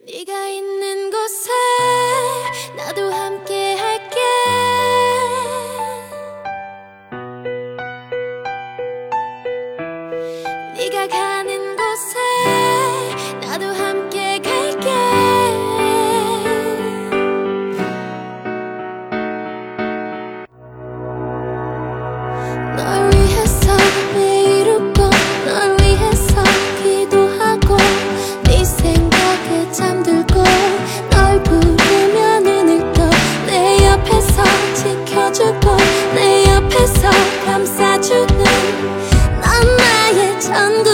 네가 있는 곳에 나도 함께 할게. 네가 가 tango